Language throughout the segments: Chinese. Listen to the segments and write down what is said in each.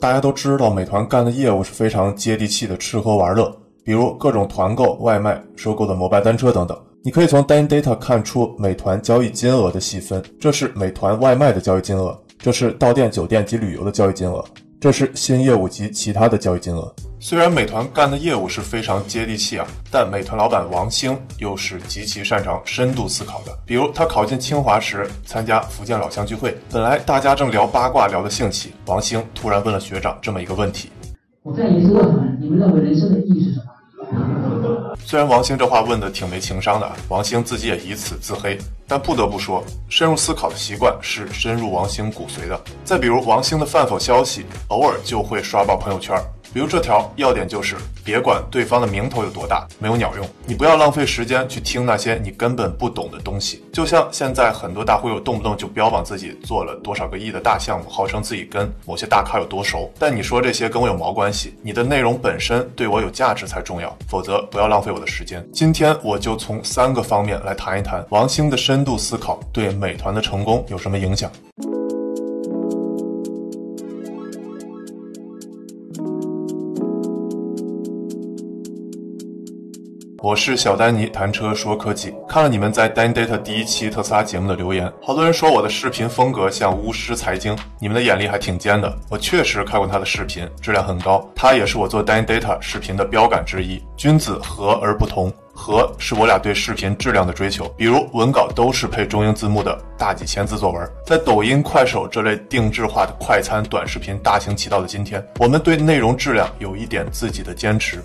大家都知道，美团干的业务是非常接地气的，吃喝玩乐，比如各种团购、外卖、收购的摩拜单车等等。你可以从 Dine Data 看出美团交易金额的细分，这是美团外卖的交易金额，这是到店、酒店及旅游的交易金额，这是新业务及其他的交易金额。虽然美团干的业务是非常接地气啊，但美团老板王兴又是极其擅长深度思考的。比如他考进清华时参加福建老乡聚会，本来大家正聊八卦聊得兴起，王兴突然问了学长这么一个问题：我再一次问你们，你们认为人生的意义是什么？虽然王兴这话问的挺没情商的，王兴自己也以此自黑，但不得不说，深入思考的习惯是深入王兴骨髓的。再比如王兴的饭否消息，偶尔就会刷爆朋友圈。比如这条要点就是，别管对方的名头有多大，没有鸟用。你不要浪费时间去听那些你根本不懂的东西。就像现在很多大忽悠动不动就标榜自己做了多少个亿的大项目，号称自己跟某些大咖有多熟。但你说这些跟我有毛关系？你的内容本身对我有价值才重要，否则不要浪费我的时间。今天我就从三个方面来谈一谈王兴的深度思考对美团的成功有什么影响。我是小丹尼，谈车说科技。看了你们在 Dan Data 第一期特斯拉节目的留言，好多人说我的视频风格像巫师财经，你们的眼力还挺尖的。我确实看过他的视频，质量很高。他也是我做 Dan Data 视频的标杆之一。君子和而不同，和是我俩对视频质量的追求。比如文稿都是配中英字幕的大几千字作文，在抖音、快手这类定制化的快餐短视频大行其道的今天，我们对内容质量有一点自己的坚持。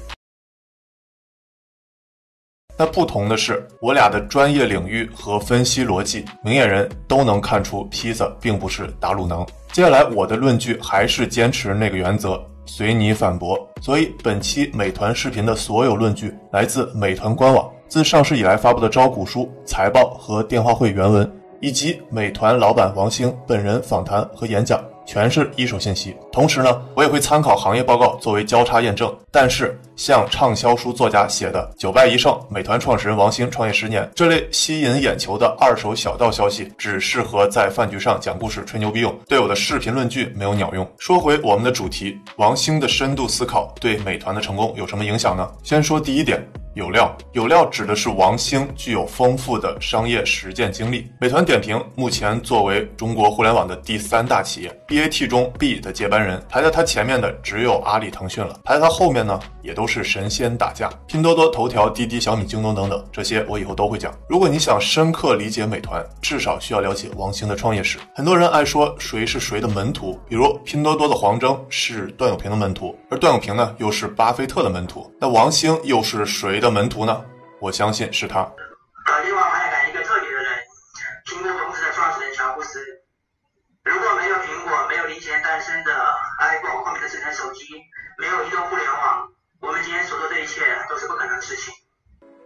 那不同的是，我俩的专业领域和分析逻辑，明眼人都能看出，披萨并不是打卤囊。接下来我的论据还是坚持那个原则，随你反驳。所以本期美团视频的所有论据来自美团官网，自上市以来发布的招股书、财报和电话会原文，以及美团老板王兴本人访谈和演讲。全是一手信息，同时呢，我也会参考行业报告作为交叉验证。但是，像畅销书作家写的“九败一胜”，美团创始人王兴创业十年这类吸引眼球的二手小道消息，只适合在饭局上讲故事吹牛逼用，对我的视频论据没有鸟用。说回我们的主题，王兴的深度思考对美团的成功有什么影响呢？先说第一点。有料，有料指的是王兴具有丰富的商业实践经历。美团点评目前作为中国互联网的第三大企业，BAT 中 B 的接班人，排在他前面的只有阿里、腾讯了，排在他后面呢，也都都是神仙打架，拼多多、头条、滴滴、小米、京东等等，这些我以后都会讲。如果你想深刻理解美团，至少需要了解王兴的创业史。很多人爱说谁是谁的门徒，比如拼多多的黄峥是段永平的门徒，而段永平呢又是巴菲特的门徒，那王兴又是谁？的门徒呢？我相信是他。另外还有一个特别的人，苹果公司的创始人乔布斯。如果没有苹果，没有零前诞生的 iPhone，后面的智能手机，没有移动互联，一切都是不可能的事情。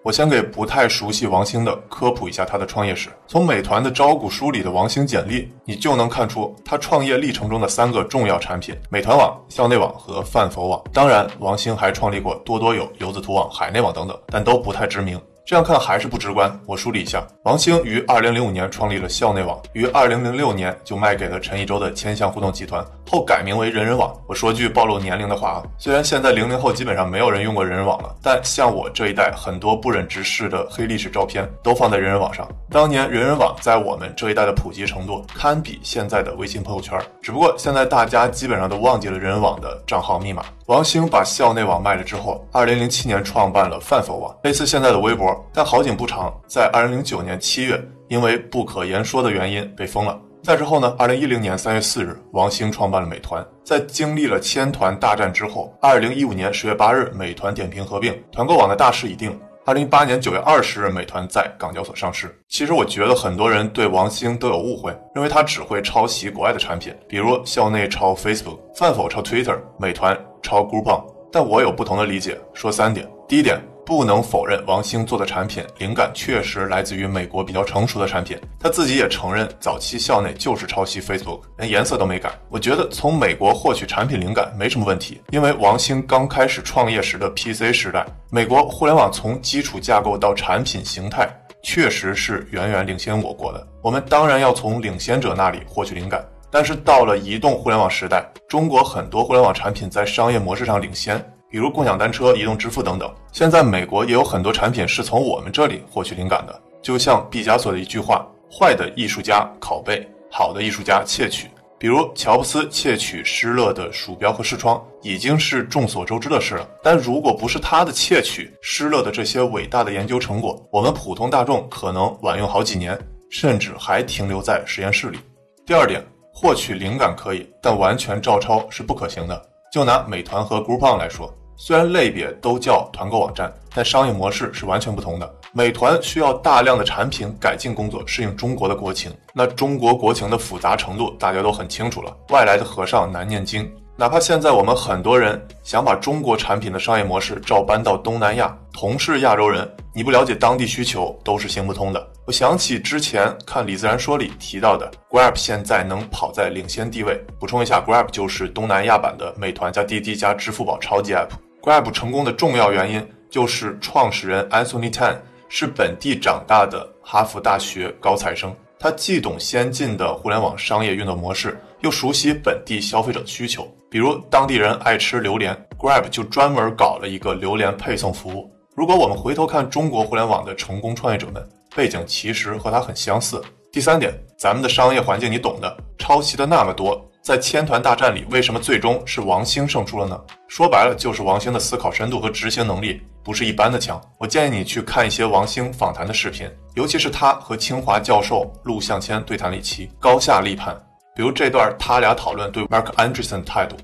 我先给不太熟悉王兴的科普一下他的创业史。从美团的招股书里的王兴简历，你就能看出他创业历程中的三个重要产品：美团网、校内网和饭否网。当然，王兴还创立过多多有、游子图网、海内网等等，但都不太知名。这样看还是不直观。我梳理一下，王兴于二零零五年创立了校内网，于二零零六年就卖给了陈一舟的千象互动集团，后改名为人人网。我说句暴露年龄的话啊，虽然现在零零后基本上没有人用过人人网了，但像我这一代，很多不忍直视的黑历史照片都放在人人网上。当年人人网在我们这一代的普及程度，堪比现在的微信朋友圈。只不过现在大家基本上都忘记了人人网的账号密码。王兴把校内网卖了之后，二零零七年创办了饭否网，类似现在的微博。但好景不长，在二零零九年七月，因为不可言说的原因被封了。再之后呢？二零一零年三月四日，王兴创办了美团。在经历了千团大战之后，二零一五年十月八日，美团点评合并，团购网的大势已定。二零一八年九月二十日，美团在港交所上市。其实我觉得很多人对王兴都有误会，认为他只会抄袭国外的产品，比如校内抄 Facebook，饭否抄 Twitter，美团抄 Groupon。但我有不同的理解，说三点。第一点。不能否认，王兴做的产品灵感确实来自于美国比较成熟的产品。他自己也承认，早期校内就是抄袭 Facebook，连颜色都没改。我觉得从美国获取产品灵感没什么问题，因为王兴刚开始创业时的 PC 时代，美国互联网从基础架构到产品形态，确实是远远领先我国的。我们当然要从领先者那里获取灵感。但是到了移动互联网时代，中国很多互联网产品在商业模式上领先，比如共享单车、移动支付等等。现在美国也有很多产品是从我们这里获取灵感的，就像毕加索的一句话：“坏的艺术家拷贝，好的艺术家窃取。”比如乔布斯窃取施乐的鼠标和视窗，已经是众所周知的事了。但如果不是他的窃取，施乐的这些伟大的研究成果，我们普通大众可能晚用好几年，甚至还停留在实验室里。第二点，获取灵感可以，但完全照抄是不可行的。就拿美团和 Groupon 来说。虽然类别都叫团购网站，但商业模式是完全不同的。美团需要大量的产品改进工作，适应中国的国情。那中国国情的复杂程度，大家都很清楚了。外来的和尚难念经。哪怕现在我们很多人想把中国产品的商业模式照搬到东南亚，同是亚洲人，你不了解当地需求都是行不通的。我想起之前看李自然说里提到的，Grab 现在能跑在领先地位。补充一下，Grab 就是东南亚版的美团加滴滴加支付宝超级 App。Grab 成功的重要原因就是创始人 Anthony Tan 是本地长大的哈佛大学高材生，他既懂先进的互联网商业运作模式，又熟悉本地消费者需求。比如当地人爱吃榴莲，Grab 就专门搞了一个榴莲配送服务。如果我们回头看中国互联网的成功创业者们，背景其实和他很相似。第三点，咱们的商业环境你懂的，抄袭的那么多。在千团大战里，为什么最终是王兴胜出了呢？说白了，就是王兴的思考深度和执行能力不是一般的强。我建议你去看一些王兴访谈的视频，尤其是他和清华教授陆向谦对谈一期，高下立判。比如这段他俩讨论对 Mark Anderson 的态度。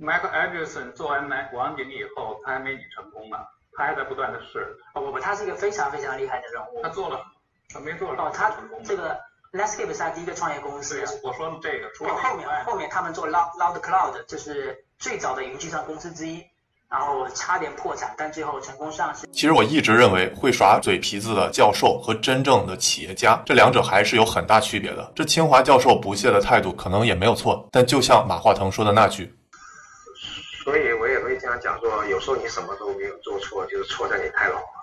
Mark Anderson 做完南王经理以后，他还没你成功呢，他还在不断的试。不不，他是一个非常非常厉害的人物。他做了，他没做了哦，他这个。Netscape 是他第一个创业公司。我说这个，除了后面后面他们做 Loud Loud Cloud，就是最早的云计算公司之一，然后差点破产，但最后成功上市。其实我一直认为会耍嘴皮子的教授和真正的企业家，这两者还是有很大区别的。这清华教授不屑的态度可能也没有错，但就像马化腾说的那句，所以经常讲说，有时候你什么都没有做错，就是错在你太老了。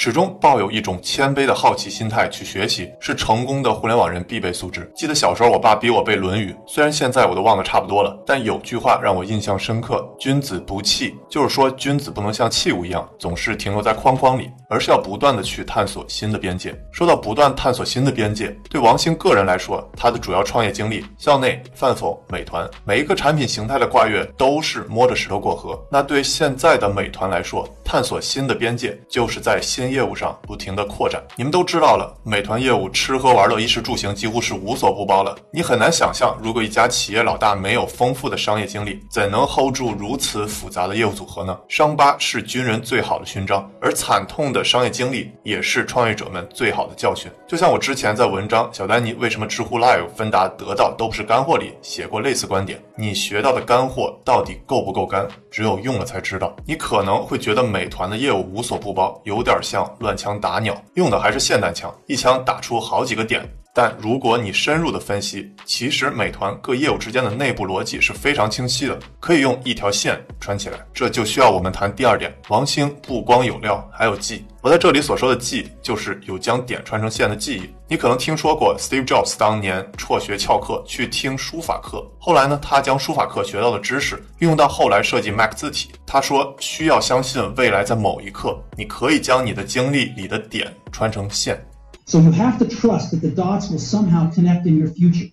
始终抱有一种谦卑的好奇心态去学习，是成功的互联网人必备素质。记得小时候，我爸逼我背《论语》，虽然现在我都忘得差不多了，但有句话让我印象深刻：“君子不器”，就是说君子不能像器物一样总是停留在框框里，而是要不断的去探索新的边界。说到不断探索新的边界，对王兴个人来说，他的主要创业经历，校内、饭否、美团，每一个产品形态的跨越都是摸着石头过河。那对现在的美团来说，探索新的边界，就是在新。业务上不停的扩展，你们都知道了，美团业务吃喝玩乐、衣食住行几乎是无所不包了。你很难想象，如果一家企业老大没有丰富的商业经历，怎能 hold 住如此复杂的业务组合呢？伤疤是军人最好的勋章，而惨痛的商业经历也是创业者们最好的教训。就像我之前在文章《小丹尼为什么知乎 Live 芬达得到都不是干货》里写过类似观点。你学到的干货到底够不够干？只有用了才知道。你可能会觉得美团的业务无所不包，有点像。乱枪打鸟，用的还是霰弹枪，一枪打出好几个点。但如果你深入的分析，其实美团各业务之间的内部逻辑是非常清晰的，可以用一条线穿起来。这就需要我们谈第二点：王兴不光有料，还有技。我在这里所说的技，就是有将点穿成线的记忆。你可能听说过 Steve Jobs 当年辍学翘课去听书法课，后来呢，他将书法课学到的知识运用到后来设计 Mac 字体。他说，需要相信未来在某一刻，你可以将你的经历里的点穿成线。So you have to trust that the dots will somehow connect in your future.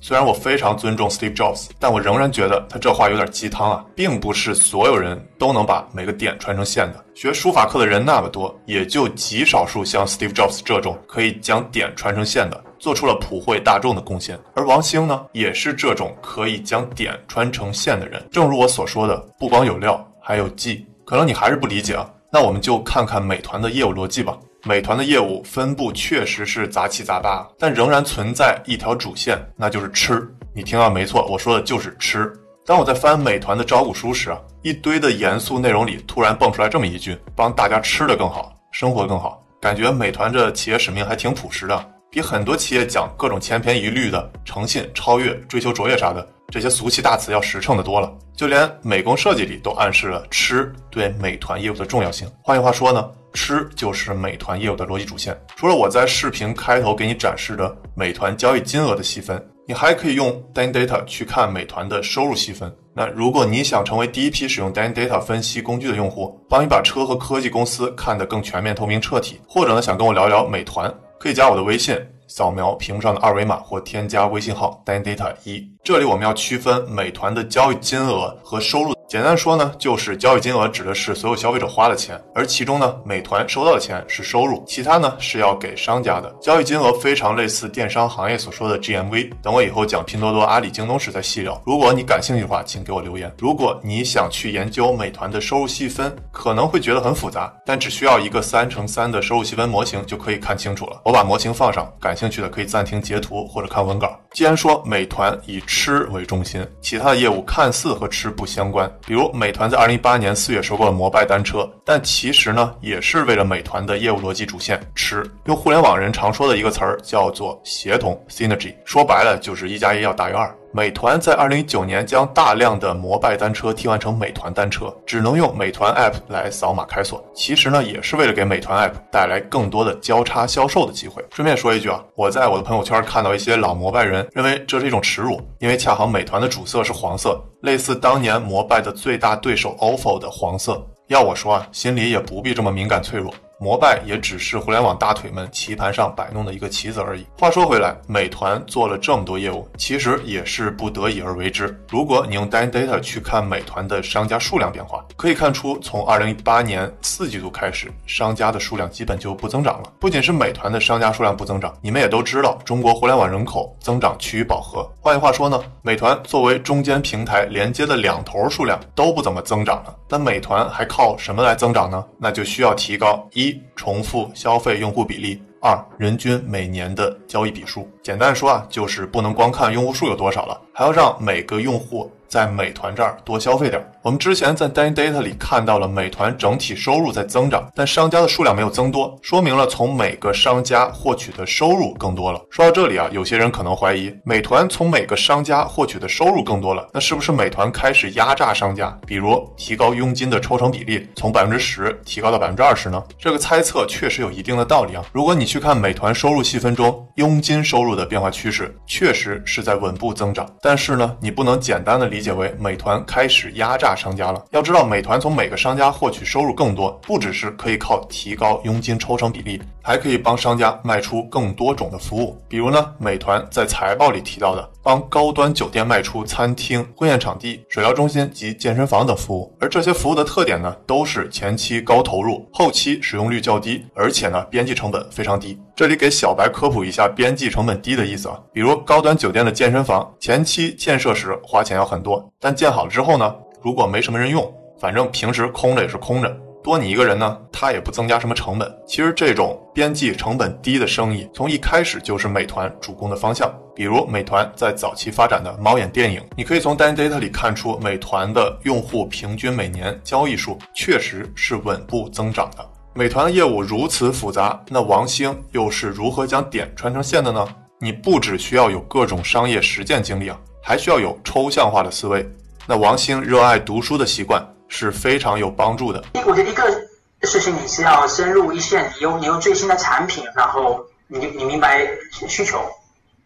虽然我非常尊重 Steve Jobs，但我仍然觉得他这话有点鸡汤啊，并不是所有人都能把每个点穿成线的。学书法课的人那么多，也就极少数像 Steve Jobs 这种可以将点穿成线的，做出了普惠大众的贡献。而王兴呢，也是这种可以将点穿成线的人。正如我所说的，不光有料，还有技。可能你还是不理解啊，那我们就看看美团的业务逻辑吧。美团的业务分布确实是杂七杂八，但仍然存在一条主线，那就是吃。你听到没错，我说的就是吃。当我在翻美团的招股书时啊，一堆的严肃内容里突然蹦出来这么一句：“帮大家吃的更好，生活更好。”感觉美团这企业使命还挺朴实的，比很多企业讲各种千篇一律的诚信、超越、追求卓越啥的这些俗气大词要实诚的多了。就连美工设计里都暗示了吃对美团业务的重要性。换句话说呢？吃就是美团业务的逻辑主线。除了我在视频开头给你展示的美团交易金额的细分，你还可以用 Dan Data 去看美团的收入细分。那如果你想成为第一批使用 Dan Data 分析工具的用户，帮你把车和科技公司看得更全面、透明、彻底，或者呢想跟我聊聊美团，可以加我的微信，扫描屏幕上的二维码或添加微信号 Dan Data 一。这里我们要区分美团的交易金额和收入。简单说呢，就是交易金额指的是所有消费者花的钱，而其中呢，美团收到的钱是收入，其他呢是要给商家的。交易金额非常类似电商行业所说的 GMV。等我以后讲拼多多、阿里、京东时再细聊。如果你感兴趣的话，请给我留言。如果你想去研究美团的收入细分，可能会觉得很复杂，但只需要一个三乘三的收入细分模型就可以看清楚了。我把模型放上，感兴趣的可以暂停截图或者看文稿。既然说美团以吃为中心，其他的业务看似和吃不相关。比如，美团在二零一八年四月收购了摩拜单车，但其实呢，也是为了美团的业务逻辑主线吃。用互联网人常说的一个词儿叫做协同 （synergy），说白了就是一加一要大于二。美团在二零一九年将大量的摩拜单车替换成美团单车，只能用美团 App 来扫码开锁。其实呢，也是为了给美团 App 带来更多的交叉销售的机会。顺便说一句啊，我在我的朋友圈看到一些老摩拜人认为这是一种耻辱，因为恰好美团的主色是黄色，类似当年摩拜的最大对手 OFO 的黄色。要我说啊，心里也不必这么敏感脆弱。摩拜也只是互联网大腿们棋盘上摆弄的一个棋子而已。话说回来，美团做了这么多业务，其实也是不得已而为之。如果你用 dine data 去看美团的商家数量变化，可以看出，从二零一八年四季度开始，商家的数量基本就不增长了。不仅是美团的商家数量不增长，你们也都知道，中国互联网人口增长趋于饱和。换句话说呢，美团作为中间平台连接的两头数量都不怎么增长了。那美团还靠什么来增长呢？那就需要提高一。重复消费用户比例，二人均每年的交易笔数。简单说啊，就是不能光看用户数有多少了，还要让每个用户。在美团这儿多消费点。我们之前在 Dan Data 里看到了美团整体收入在增长，但商家的数量没有增多，说明了从每个商家获取的收入更多了。说到这里啊，有些人可能怀疑，美团从每个商家获取的收入更多了，那是不是美团开始压榨商家，比如提高佣金的抽成比例，从百分之十提高到百分之二十呢？这个猜测确实有一定的道理啊。如果你去看美团收入细分中佣金收入的变化趋势，确实是在稳步增长。但是呢，你不能简单的理理。解为美团开始压榨商家了。要知道，美团从每个商家获取收入更多，不只是可以靠提高佣金抽成比例，还可以帮商家卖出更多种的服务。比如呢，美团在财报里提到的，帮高端酒店卖出餐厅、婚宴场地、水疗中心及健身房等服务。而这些服务的特点呢，都是前期高投入，后期使用率较低，而且呢，边际成本非常低。这里给小白科普一下边际成本低的意思啊，比如高端酒店的健身房，前期建设时花钱要很多。但建好了之后呢，如果没什么人用，反正平时空着也是空着，多你一个人呢，它也不增加什么成本。其实这种边际成本低的生意，从一开始就是美团主攻的方向。比如美团在早期发展的猫眼电影，你可以从 Dan Data 里看出，美团的用户平均每年交易数确实是稳步增长的。美团的业务如此复杂，那王兴又是如何将点穿成线的呢？你不只需要有各种商业实践经历啊。还需要有抽象化的思维。那王兴热爱读书的习惯是非常有帮助的。我觉得一个事情你是要深入一线，你用你用最新的产品，然后你你明白需求。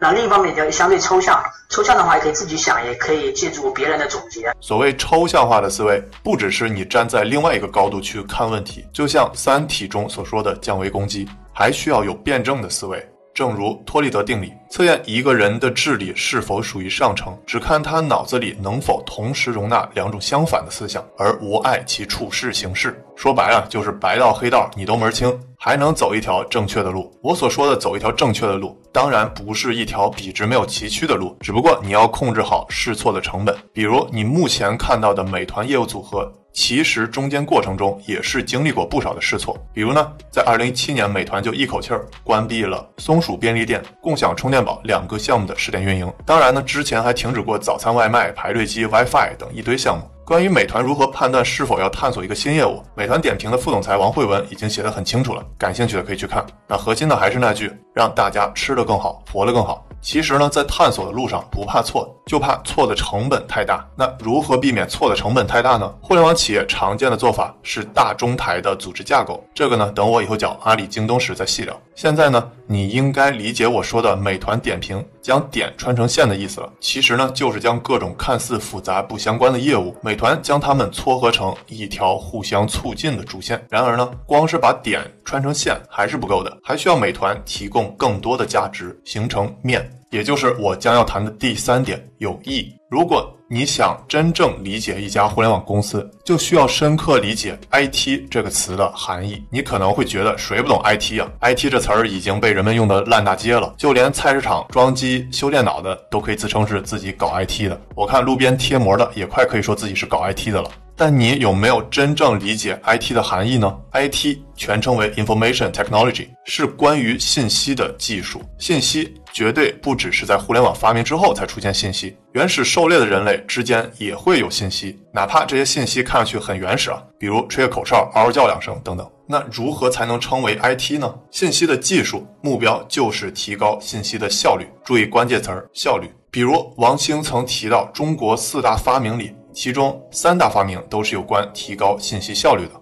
那另一方面要相对抽象，抽象的话也可以自己想，也可以借助别人的总结。所谓抽象化的思维，不只是你站在另外一个高度去看问题，就像《三体》中所说的降维攻击，还需要有辩证的思维。正如托利德定理，测验一个人的智力是否属于上乘，只看他脑子里能否同时容纳两种相反的思想，而无碍其处事行事。说白了，就是白道黑道你都门清，还能走一条正确的路。我所说的走一条正确的路，当然不是一条笔直没有崎岖的路，只不过你要控制好试错的成本。比如你目前看到的美团业务组合。其实中间过程中也是经历过不少的试错，比如呢，在二零一七年，美团就一口气儿关闭了松鼠便利店、共享充电宝两个项目的试点运营。当然呢，之前还停止过早餐外卖、排队机、WiFi 等一堆项目。关于美团如何判断是否要探索一个新业务，美团点评的副总裁王慧文已经写得很清楚了，感兴趣的可以去看。那核心的还是那句，让大家吃得更好，活得更好。其实呢，在探索的路上不怕错，就怕错的成本太大。那如何避免错的成本太大呢？互联网企业常见的做法是大中台的组织架构。这个呢，等我以后讲阿里、京东时再细聊。现在呢，你应该理解我说的美团点评将点穿成线的意思了。其实呢，就是将各种看似复杂不相关的业务，美团将它们撮合成一条互相促进的主线。然而呢，光是把点穿成线还是不够的，还需要美团提供更多的价值，形成面。也就是我将要谈的第三点，有益。如果你想真正理解一家互联网公司，就需要深刻理解 “IT” 这个词的含义。你可能会觉得谁不懂 IT 啊？IT 这词儿已经被人们用的烂大街了，就连菜市场装机修电脑的都可以自称是自己搞 IT 的。我看路边贴膜的也快可以说自己是搞 IT 的了。但你有没有真正理解 IT 的含义呢？IT 全称为 Information Technology，是关于信息的技术。信息绝对不只是在互联网发明之后才出现信息，原始狩猎的人类之间也会有信息，哪怕这些信息看上去很原始啊，比如吹个口哨、嗷嗷叫两声等等。那如何才能称为 IT 呢？信息的技术目标就是提高信息的效率。注意关键词儿效率。比如王兴曾提到中国四大发明里。其中三大发明都是有关提高信息效率的。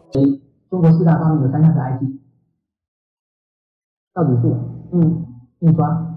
中国四大发明有三项是 IT：造纸术、印印刷、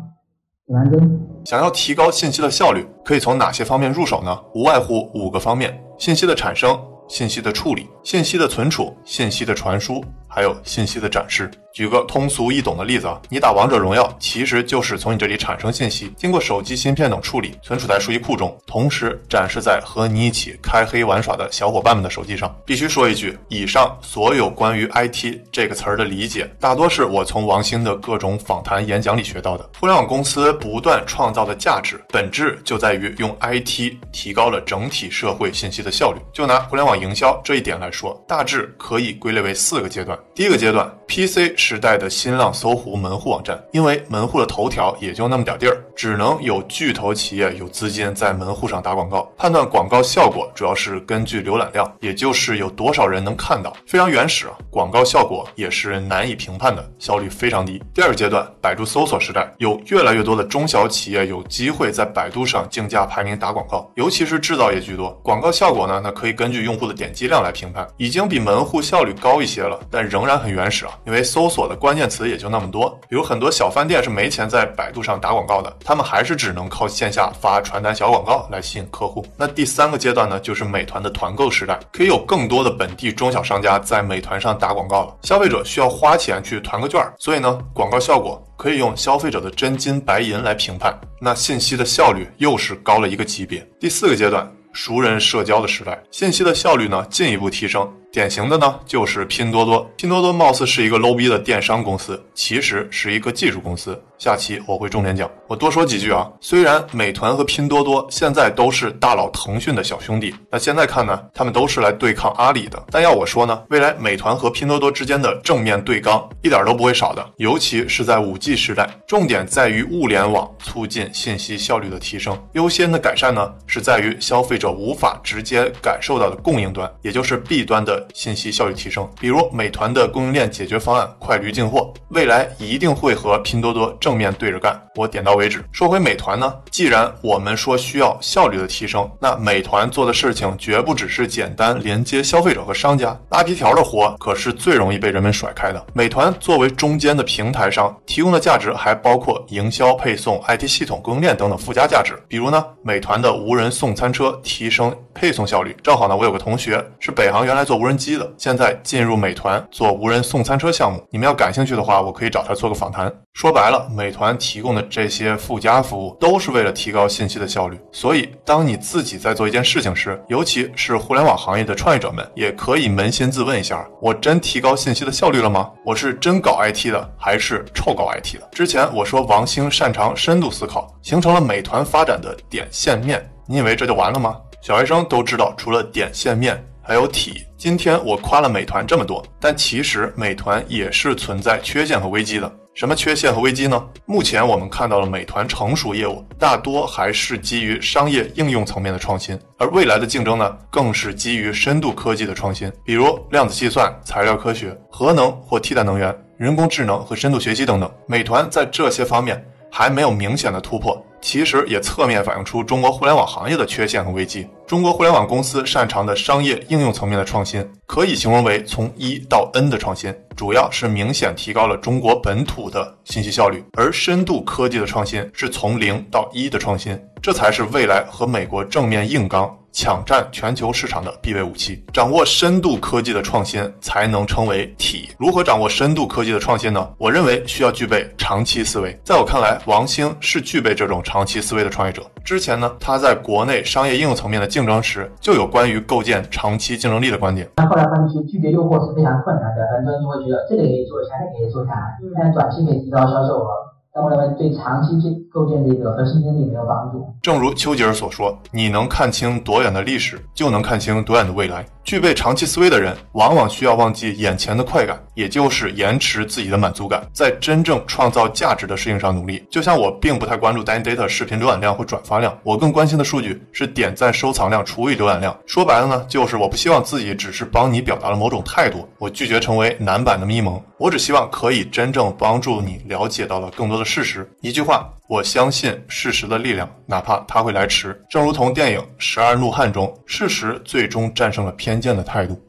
南针。想要提高信息的效率，可以从哪些方面入手呢？无外乎五个方面：信息的产生、信息的处理、信息的存储、信息的传输。还有信息的展示。举个通俗易懂的例子啊，你打王者荣耀，其实就是从你这里产生信息，经过手机芯片等处理，存储在数据库中，同时展示在和你一起开黑玩耍的小伙伴们的手机上。必须说一句，以上所有关于 IT 这个词儿的理解，大多是我从王兴的各种访谈演讲里学到的。互联网公司不断创造的价值，本质就在于用 IT 提高了整体社会信息的效率。就拿互联网营销这一点来说，大致可以归类为四个阶段。第一个阶段，PC 时代的新浪、搜狐门户网站，因为门户的头条也就那么点地儿，只能有巨头企业有资金在门户上打广告。判断广告效果主要是根据浏览量，也就是有多少人能看到，非常原始啊。广告效果也是难以评判的，效率非常低。第二阶段，百度搜索时代，有越来越多的中小企业有机会在百度上竞价排名打广告，尤其是制造业居多。广告效果呢，那可以根据用户的点击量来评判，已经比门户效率高一些了，但仍然很原始啊，因为搜索的关键词也就那么多。比如很多小饭店是没钱在百度上打广告的，他们还是只能靠线下发传单小广告来吸引客户。那第三个阶段呢，就是美团的团购时代，可以有更多的本地中小商家在美团上打广告了。消费者需要花钱去团个券，所以呢，广告效果可以用消费者的真金白银来评判。那信息的效率又是高了一个级别。第四个阶段。熟人社交的时代，信息的效率呢进一步提升。典型的呢就是拼多多。拼多多貌似是一个 low 逼的电商公司，其实是一个技术公司。下期我会重点讲。我多说几句啊。虽然美团和拼多多现在都是大佬腾讯的小兄弟，那现在看呢，他们都是来对抗阿里的。但要我说呢，未来美团和拼多多之间的正面对刚一点都不会少的，尤其是在五 G 时代，重点在于物联网促进信息效率的提升。优先的改善呢，是在于消费者无法直接感受到的供应端，也就是 B 端的信息效率提升。比如美团的供应链解决方案快驴进货，未来一定会和拼多多正。面对着干，我点到为止。说回美团呢，既然我们说需要效率的提升，那美团做的事情绝不只是简单连接消费者和商家，拉皮条的活可是最容易被人们甩开的。美团作为中间的平台商，提供的价值还包括营销、配送、IT 系统、供应链等等附加价值。比如呢，美团的无人送餐车提升配送效率。正好呢，我有个同学是北航原来做无人人机的，现在进入美团做无人送餐车项目。你们要感兴趣的话，我可以找他做个访谈。说白了。美团提供的这些附加服务都是为了提高信息的效率，所以当你自己在做一件事情时，尤其是互联网行业的创业者们，也可以扪心自问一下：我真提高信息的效率了吗？我是真搞 IT 的，还是臭搞 IT 的？之前我说王兴擅长深度思考，形成了美团发展的点线面，你以为这就完了吗？小学生都知道，除了点线面，还有体。今天我夸了美团这么多，但其实美团也是存在缺陷和危机的。什么缺陷和危机呢？目前我们看到了美团成熟业务大多还是基于商业应用层面的创新，而未来的竞争呢，更是基于深度科技的创新，比如量子计算、材料科学、核能或替代能源、人工智能和深度学习等等。美团在这些方面还没有明显的突破。其实也侧面反映出中国互联网行业的缺陷和危机。中国互联网公司擅长的商业应用层面的创新，可以形容为从一到 N 的创新，主要是明显提高了中国本土的信息效率；而深度科技的创新是从零到一的创新，这才是未来和美国正面硬刚。抢占全球市场的必备武器，掌握深度科技的创新才能称为体。如何掌握深度科技的创新呢？我认为需要具备长期思维。在我看来，王兴是具备这种长期思维的创业者。之前呢，他在国内商业应用层面的竞争时，就有关于构建长期竞争力的观点。但后来发现，其实拒绝诱惑是非常困难的。很多人就会觉得这个也可以做一下，那个也可以做一下，但短期可以提高销售额。但我认为对长期这构建这个核心竞争力没有帮助。正如丘吉尔所说：“你能看清多远的历史，就能看清多远的未来。”具备长期思维的人，往往需要忘记眼前的快感，也就是延迟自己的满足感，在真正创造价值的事情上努力。就像我并不太关注 Dan Data 视频浏览量或转发量，我更关心的数据是点赞、收藏量除以浏览量。说白了呢，就是我不希望自己只是帮你表达了某种态度，我拒绝成为男版的咪蒙，我只希望可以真正帮助你了解到了更多的事实。一句话。我相信事实的力量，哪怕它会来迟。正如同电影《十二怒汉》中，事实最终战胜了偏见的态度。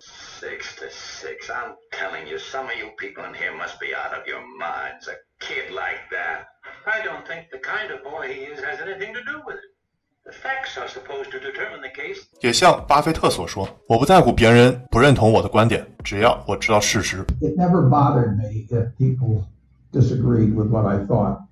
也像巴菲特所说，我不在乎别人不认同我的观点，只要我知道事实。It never bothered me if people disagreed with what I thought.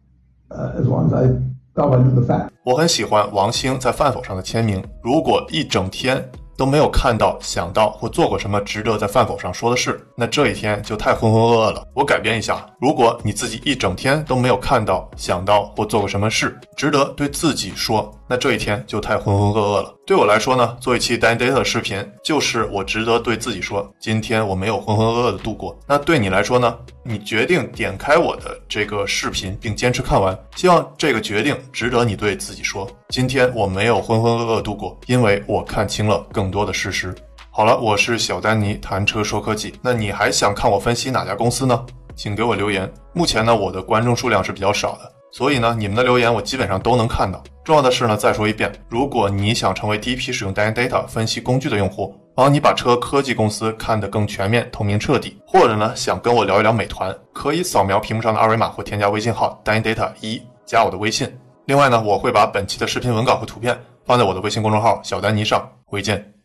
As long as I felt I knew the fact. 我很喜欢王兴在饭否上的签名。如果一整天都没有看到、想到或做过什么值得在饭否上说的事，那这一天就太浑浑噩噩了。我改编一下：如果你自己一整天都没有看到、想到或做过什么事值得对自己说，那这一天就太浑浑噩噩了。对我来说呢，做一期 Dan Data 的视频，就是我值得对自己说，今天我没有浑浑噩噩的度过。那对你来说呢？你决定点开我的这个视频，并坚持看完，希望这个决定值得你对自己说，今天我没有浑浑噩噩度过，因为我看清了更多的事实。好了，我是小丹尼，谈车说科技。那你还想看我分析哪家公司呢？请给我留言。目前呢，我的观众数量是比较少的。所以呢，你们的留言我基本上都能看到。重要的是呢，再说一遍，如果你想成为第一批使用 Dan Data 分析工具的用户，帮你把车科技公司看得更全面、透明、彻底，或者呢，想跟我聊一聊美团，可以扫描屏幕上的二维码或添加微信号 Dan Data 一加我的微信。另外呢，我会把本期的视频文稿和图片放在我的微信公众号小丹尼上。回见。